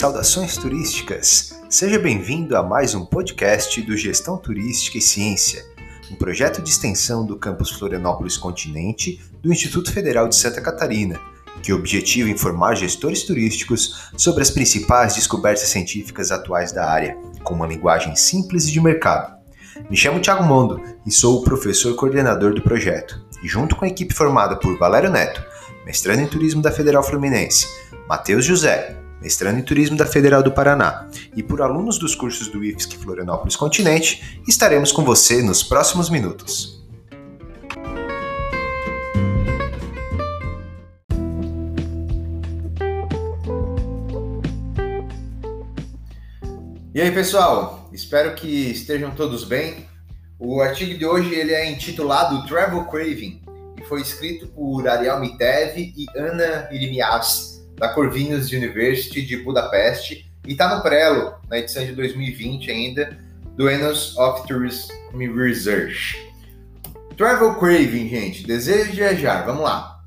Saudações turísticas! Seja bem-vindo a mais um podcast do Gestão Turística e Ciência, um projeto de extensão do campus Florianópolis Continente do Instituto Federal de Santa Catarina, que objetiva informar gestores turísticos sobre as principais descobertas científicas atuais da área, com uma linguagem simples e de mercado. Me chamo Thiago Mondo e sou o professor coordenador do projeto, e junto com a equipe formada por Valério Neto, mestrando em turismo da Federal Fluminense, Matheus José, mestrando em Turismo da Federal do Paraná, e por alunos dos cursos do IFSC Florianópolis Continente, estaremos com você nos próximos minutos. E aí, pessoal? Espero que estejam todos bem. O artigo de hoje ele é intitulado Travel Craving e foi escrito por Ariel Mitev e Ana Irimias da Corvinus University de Budapeste e está no Prelo, na edição de 2020 ainda, do Annals of Tourism Research. Travel Craving, gente, desejo de viajar, vamos lá.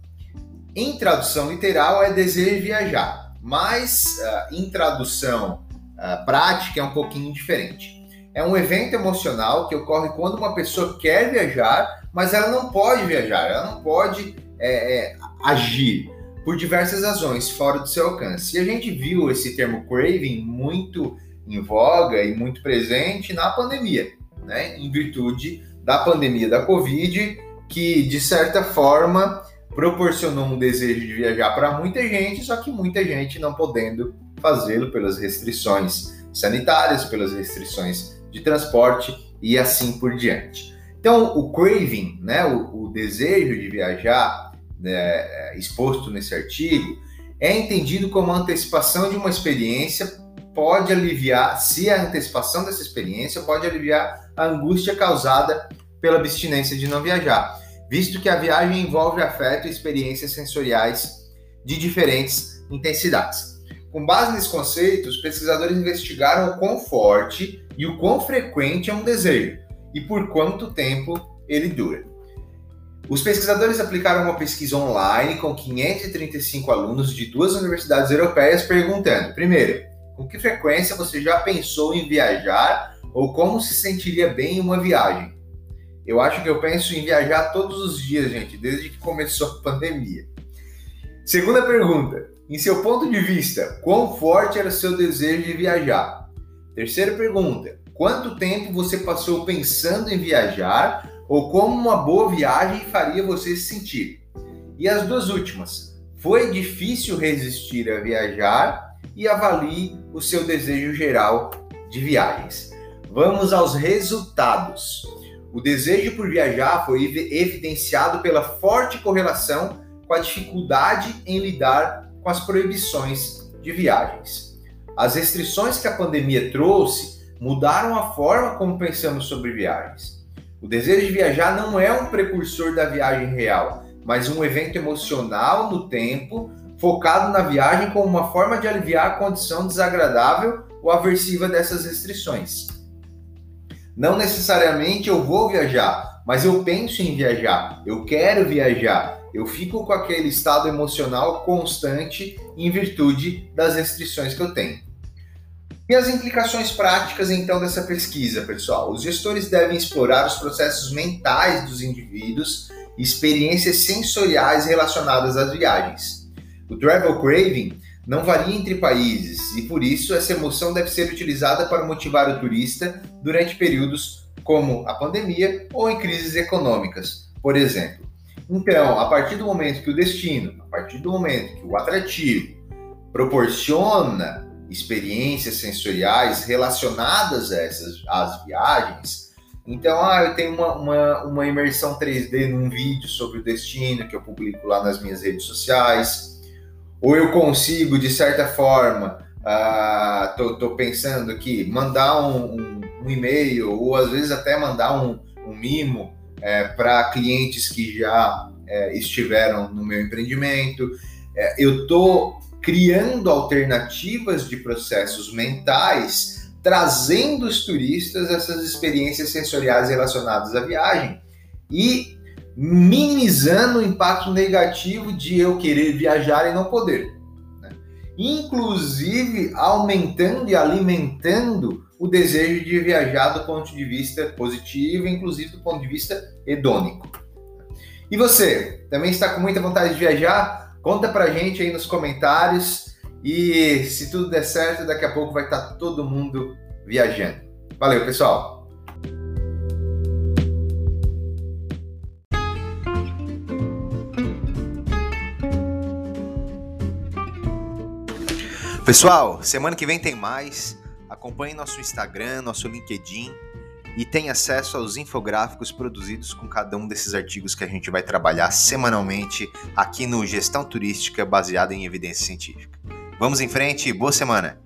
Em tradução literal é desejo de viajar, mas uh, em tradução uh, prática é um pouquinho diferente. É um evento emocional que ocorre quando uma pessoa quer viajar, mas ela não pode viajar, ela não pode é, é, agir por diversas razões fora do seu alcance. E a gente viu esse termo craving muito em voga e muito presente na pandemia, né? Em virtude da pandemia da Covid, que de certa forma proporcionou um desejo de viajar para muita gente, só que muita gente não podendo fazê-lo pelas restrições sanitárias, pelas restrições de transporte e assim por diante. Então, o craving, né, o, o desejo de viajar, é, exposto nesse artigo, é entendido como a antecipação de uma experiência pode aliviar, se a antecipação dessa experiência pode aliviar a angústia causada pela abstinência de não viajar, visto que a viagem envolve afeto e experiências sensoriais de diferentes intensidades. Com base nesse conceito, os pesquisadores investigaram o quão forte e o quão frequente é um desejo e por quanto tempo ele dura. Os pesquisadores aplicaram uma pesquisa online com 535 alunos de duas universidades europeias, perguntando: primeiro, com que frequência você já pensou em viajar ou como se sentiria bem em uma viagem? Eu acho que eu penso em viajar todos os dias, gente, desde que começou a pandemia. Segunda pergunta: em seu ponto de vista, quão forte era o seu desejo de viajar? Terceira pergunta: quanto tempo você passou pensando em viajar ou como uma boa viagem faria você se sentir. E as duas últimas, foi difícil resistir a viajar e avalie o seu desejo geral de viagens. Vamos aos resultados. O desejo por viajar foi evidenciado pela forte correlação com a dificuldade em lidar com as proibições de viagens. As restrições que a pandemia trouxe mudaram a forma como pensamos sobre viagens. O desejo de viajar não é um precursor da viagem real, mas um evento emocional no tempo, focado na viagem como uma forma de aliviar a condição desagradável ou aversiva dessas restrições. Não necessariamente eu vou viajar, mas eu penso em viajar, eu quero viajar, eu fico com aquele estado emocional constante em virtude das restrições que eu tenho. E as implicações práticas então dessa pesquisa, pessoal? Os gestores devem explorar os processos mentais dos indivíduos e experiências sensoriais relacionadas às viagens. O travel craving não varia entre países e por isso essa emoção deve ser utilizada para motivar o turista durante períodos como a pandemia ou em crises econômicas, por exemplo. Então, a partir do momento que o destino, a partir do momento que o atrativo proporciona experiências sensoriais relacionadas a essas às viagens. Então, ah, eu tenho uma, uma, uma imersão 3D num vídeo sobre o destino que eu publico lá nas minhas redes sociais. Ou eu consigo, de certa forma, uh, tô, tô pensando aqui, mandar um, um, um, e-mail, ou às vezes até mandar um, um mimo é, para clientes que já é, estiveram no meu empreendimento. É, eu tô criando alternativas de processos mentais, trazendo os turistas essas experiências sensoriais relacionadas à viagem e minimizando o impacto negativo de eu querer viajar e não poder. Né? inclusive aumentando e alimentando o desejo de viajar do ponto de vista positivo, inclusive do ponto de vista hedônico. E você, também está com muita vontade de viajar? Conta pra gente aí nos comentários e se tudo der certo, daqui a pouco vai estar todo mundo viajando. Valeu, pessoal! Pessoal, semana que vem tem mais. Acompanhe nosso Instagram, nosso LinkedIn e tenha acesso aos infográficos produzidos com cada um desses artigos que a gente vai trabalhar semanalmente aqui no Gestão Turística baseada em evidência científica. Vamos em frente, boa semana!